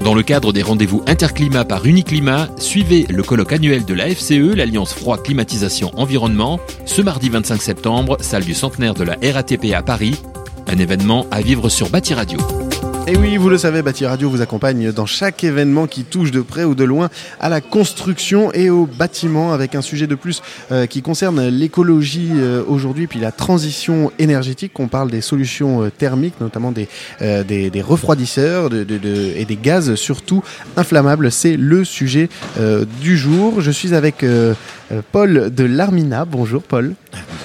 Dans le cadre des rendez-vous interclimat par Uniclimat, suivez le colloque annuel de la FCE, l'Alliance Froid Climatisation Environnement, ce mardi 25 septembre, salle du centenaire de la RATP à Paris. Un événement à vivre sur Bâti Radio. Et oui, vous le savez, Bâti Radio vous accompagne dans chaque événement qui touche de près ou de loin à la construction et au bâtiment, avec un sujet de plus euh, qui concerne l'écologie euh, aujourd'hui, puis la transition énergétique. On parle des solutions euh, thermiques, notamment des, des, refroidisseurs et des gaz, surtout inflammables. C'est le sujet du jour. Je suis avec Paul de l'Armina. Bonjour Paul.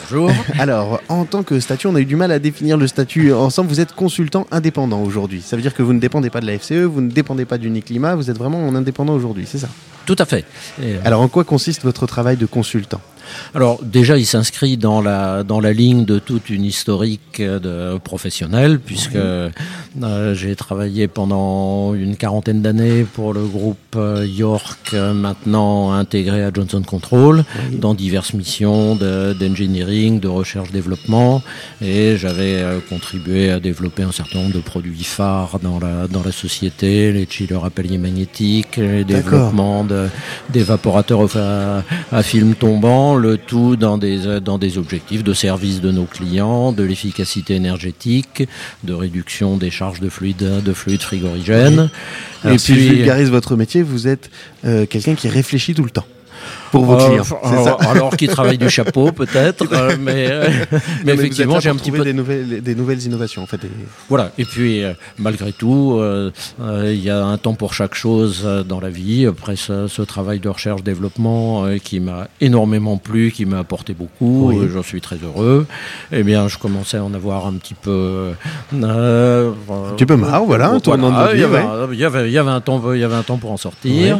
Bonjour. Alors, en tant que statut, on a eu du mal à définir le statut ensemble. Vous êtes consultant indépendant aujourd'hui. Ça veut dire que vous ne dépendez pas de la FCE, vous ne dépendez pas d'Uniclimat, vous êtes vraiment en indépendant aujourd'hui, c'est ça? Tout à fait. Et Alors, en quoi consiste votre travail de consultant? Alors déjà, il s'inscrit dans la dans la ligne de toute une historique de professionnelle, puisque euh, j'ai travaillé pendant une quarantaine d'années pour le groupe euh, York, euh, maintenant intégré à Johnson Control, dans diverses missions d'engineering, de, recherche-développement, et j'avais contribué à développer un certain nombre de produits phares dans la dans la société, les chillers à palier magnétique, les développements d'évaporateurs à, à film tombant le tout dans des, dans des objectifs de service de nos clients, de l'efficacité énergétique, de réduction des charges de fluides, de fluides frigorigènes. Et si puis, je vulgarise votre métier, vous êtes euh, quelqu'un qui réfléchit tout le temps pour vos clients. alors, alors qui travaille du chapeau peut-être, euh, mais, euh, mais, effectivement j'ai un petit peu des nouvelles, des nouvelles innovations en fait. Voilà. Et puis euh, malgré tout, il y a un temps pour chaque chose dans la vie. Après ce, ce travail de recherche développement qui m'a énormément plu, qui m'a apporté beaucoup, oui. j'en suis très heureux. Eh bien, je commençais à en avoir un petit peu. un petit peu marre, voilà. Voilà il, y avait, il, y avait, il y avait un temps, il y avait un temps pour en sortir.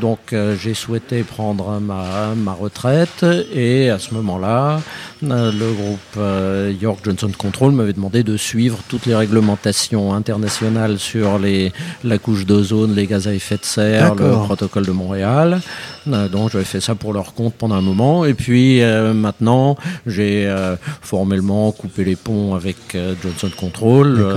donc j'ai souhaité prendre ma, ma, retraite et à ce moment-là, euh, le groupe euh, York Johnson Control m'avait demandé de suivre toutes les réglementations internationales sur les, la couche d'ozone, les gaz à effet de serre, le protocole de Montréal. Euh, donc j'avais fait ça pour leur compte pendant un moment et puis maintenant j'ai formellement coupé les ponts avec Johnson Control,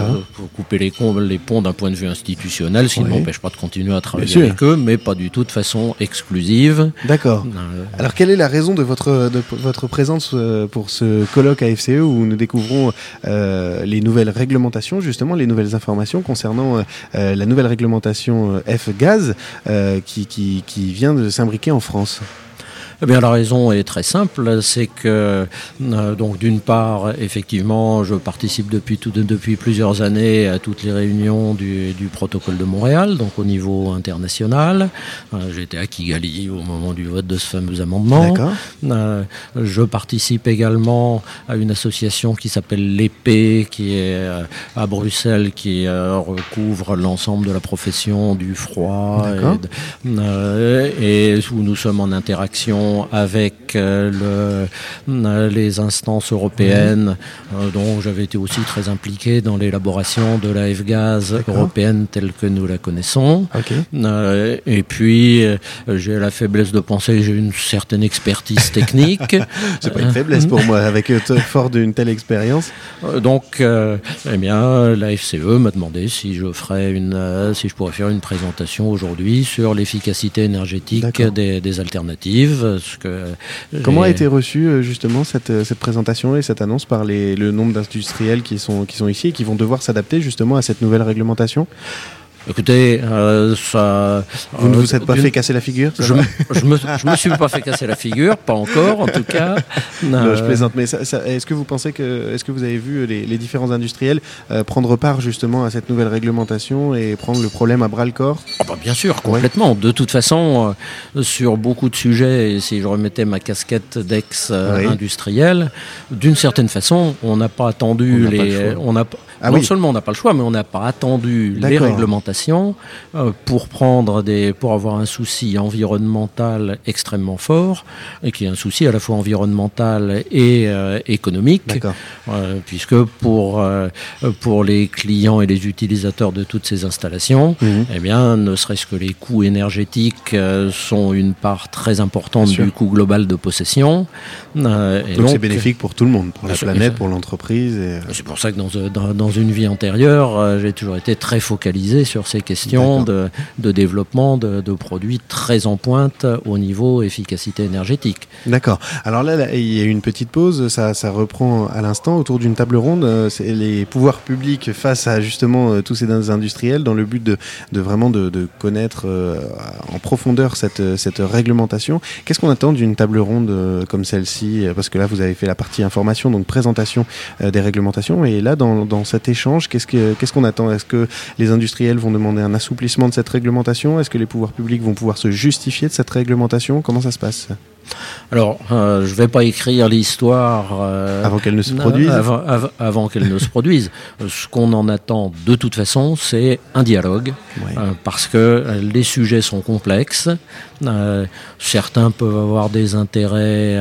couper les, les ponts d'un point de vue institutionnel, ce qui ne m'empêche pas de continuer à travailler avec eux, mais pas du tout de façon exclusive. D'accord. Alors quelle est la raison de votre, de votre présence pour ce colloque à FCE où nous découvrons euh, les nouvelles réglementations, justement les nouvelles informations concernant euh, euh la nouvelle réglementation euh, F-Gaz euh, qui, qui, qui vient de s'imbriquer en France? Eh bien, la raison est très simple, c'est que euh, donc d'une part, effectivement, je participe depuis tout, depuis plusieurs années à toutes les réunions du, du protocole de Montréal, donc au niveau international. Euh, J'étais à Kigali au moment du vote de ce fameux amendement. Euh, je participe également à une association qui s'appelle l'épée, qui est euh, à Bruxelles, qui recouvre l'ensemble de la profession du froid et, et où nous sommes en interaction avec euh, le, euh, les instances européennes, euh, dont j'avais été aussi très impliqué dans l'élaboration de la F-Gaz européenne telle que nous la connaissons. Okay. et puis, j'ai la faiblesse de penser j'ai une certaine expertise technique. C'est pas une faiblesse pour moi, avec fort d'une telle expérience. Donc, eh bien, la FCE m'a demandé si je ferais une, si je pourrais faire une présentation aujourd'hui sur l'efficacité énergétique des, des alternatives que Comment a été reçue euh, justement cette, euh, cette, présentation et cette annonce par les, le nombre d'industriels qui sont, qui sont ici et qui vont devoir s'adapter justement à cette nouvelle réglementation? Écoutez, euh, ça. Vous ne vous êtes pas fait casser la figure Je, je, me, je me suis pas fait casser la figure, pas encore en tout cas. Non, je plaisante, mais est-ce que vous pensez que, est-ce que vous avez vu les, les différents industriels euh, prendre part justement à cette nouvelle réglementation et prendre le problème à bras le corps? Oh bah Bien sûr, complètement. Ouais. De toute façon, euh, sur beaucoup de sujets, et si je remettais ma casquette d'ex-industriel, oui. d'une certaine façon, on n'a pas attendu on les, on a ah non oui. seulement on n'a pas le choix, mais on n'a pas attendu les réglementations euh, pour prendre des, pour avoir un souci environnemental extrêmement fort et qui est un souci à la fois environnemental et euh, économique, euh, puisque pour pour les clients et les utilisateurs de toutes ces installations, mmh. eh bien, ne serait-ce que les coûts énergétiques sont une part très importante du coût global de possession. donc c'est bénéfique pour tout le monde, pour la planète, pour l'entreprise. C'est pour ça que dans, dans, dans dans une vie antérieure, j'ai toujours été très focalisé sur ces questions de, de, développement de, de, produits très en pointe au niveau efficacité énergétique. D'accord. Alors là, il y a une petite pause, ça, ça reprend à l'instant autour d'une table ronde. C'est les pouvoirs publics face à justement tous ces industriels dans le but de, de vraiment de, connaître en profondeur cette, cette réglementation. Qu'est-ce qu'on attend d'une table ronde comme celle-ci? Parce que là, vous avez fait la partie information, donc présentation des réglementations. Et là, dans, dans échange, qu'est-ce qu'on ce qu'on attend? Est-ce que les industriels vont demander un assouplissement de cette réglementation? Est-ce que les pouvoirs publics vont pouvoir se justifier de cette réglementation? Comment ça se passe? Alors, euh, je ne vais pas écrire l'histoire euh, avant qu'elle ne se produise. Avant, avant qu'elle ne se produise. Ce qu'on en attend de toute façon, c'est un dialogue, euh, parce que les sujets sont complexes. Certains peuvent avoir des intérêts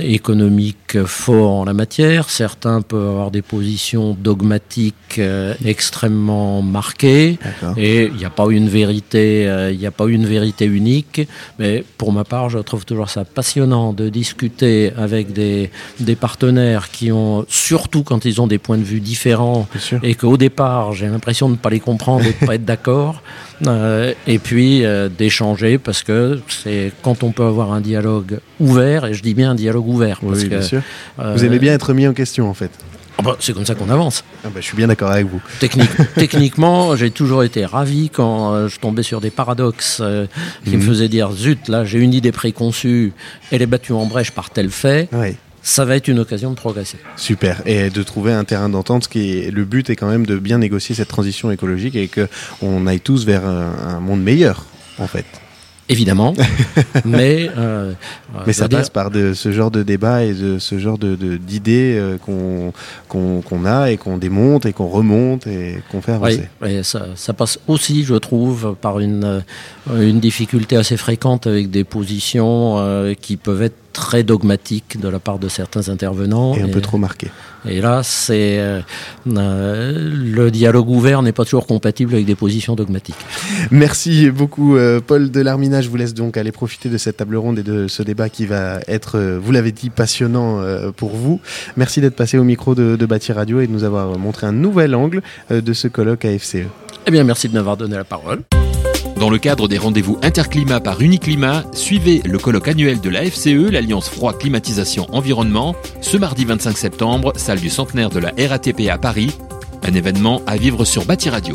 économiques forts en la matière, certains peuvent avoir des positions dogmatiques extrêmement marquées, et il n'y a pas une vérité, il n'y a pas une vérité unique. Mais pour ma part, je trouve toujours ça passionnant de discuter avec des, des partenaires qui ont, surtout quand ils ont des points de vue différents, et qu'au départ, j'ai l'impression de ne pas les comprendre et de ne pas être d'accord, euh, et puis euh, d'échanger, parce que c'est quand on peut avoir un dialogue ouvert, et je dis bien un dialogue ouvert. Parce oui, que, sûr. Euh, Vous aimez bien être mis en question, en fait. Ah bah, c'est comme ça qu'on avance. Ah bah, je suis bien d'accord avec vous. Technique, techniquement, j'ai toujours été ravi quand euh, je tombais sur des paradoxes euh, qui Mhm. me faisaient dire zut, là j'ai une idée préconçue, elle est battue en brèche par tel fait. Oui. Ça va être une occasion de progresser. Super. Et de trouver un terrain d'entente, ce qui est le but est quand même de bien négocier cette transition écologique et que on aille tous vers un, un monde meilleur, en fait. Évidemment, mais euh, Mais ça dire, passe par de, ce genre de débat et de ce genre de d'idées euh, qu'on qu'on qu'on a et qu'on démonte et qu'on remonte et qu'on fait avancer. oui, ça, ça passe aussi, je trouve, par une, euh, une difficulté assez fréquente avec des positions euh, qui peuvent être très dogmatiques de la part de certains intervenants. Et un peu trop marqué. Et là, c'est euh, euh, le dialogue ouvert n'est pas toujours compatible avec des positions dogmatiques. Merci beaucoup, euh, Paul Delarmina. Je vous laisse donc aller profiter de cette table ronde et de ce débat qui va être, vous l'avez dit, passionnant euh, pour vous. Merci d'être passé au micro de, de Bâti Radio et de nous avoir montré un nouvel angle de ce colloque à FCE. Eh bien, merci de m'avoir donné la parole. Dans le cadre des rendez-vous Interclimat par Uniclimat, suivez le colloque annuel de la FCE, l'Alliance Froid Climatisation Environnement, ce mardi 25 septembre, salle du centenaire de la RATP à Paris. Un événement à vivre sur Bâti Radio.